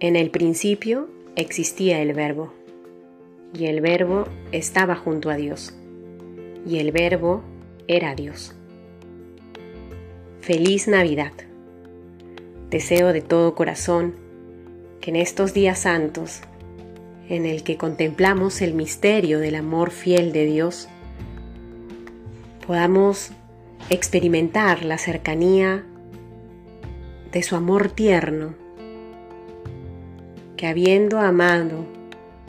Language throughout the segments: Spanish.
En el principio existía el verbo, y el verbo estaba junto a Dios, y el verbo era Dios. Feliz Navidad. Deseo de todo corazón que en estos días santos, en el que contemplamos el misterio del amor fiel de Dios, podamos experimentar la cercanía de su amor tierno, que habiendo amado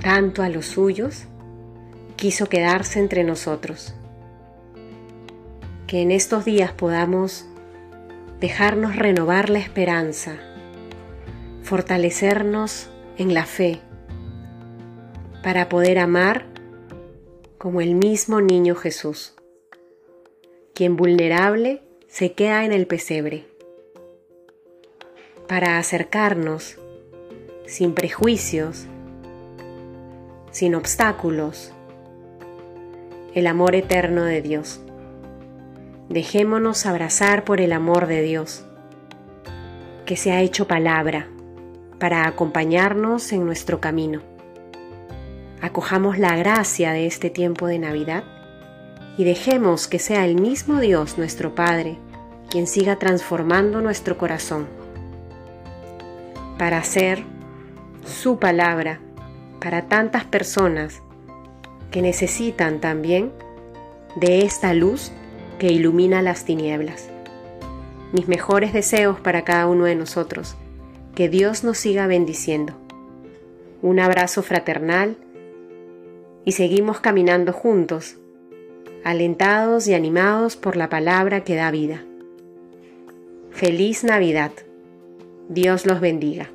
tanto a los suyos, quiso quedarse entre nosotros. Que en estos días podamos dejarnos renovar la esperanza, fortalecernos en la fe, para poder amar como el mismo niño Jesús, quien vulnerable se queda en el pesebre, para acercarnos sin prejuicios, sin obstáculos, el amor eterno de Dios. Dejémonos abrazar por el amor de Dios, que se ha hecho palabra para acompañarnos en nuestro camino. Acojamos la gracia de este tiempo de Navidad y dejemos que sea el mismo Dios nuestro Padre quien siga transformando nuestro corazón para hacer su palabra para tantas personas que necesitan también de esta luz que ilumina las tinieblas. Mis mejores deseos para cada uno de nosotros. Que Dios nos siga bendiciendo. Un abrazo fraternal y seguimos caminando juntos, alentados y animados por la palabra que da vida. Feliz Navidad. Dios los bendiga.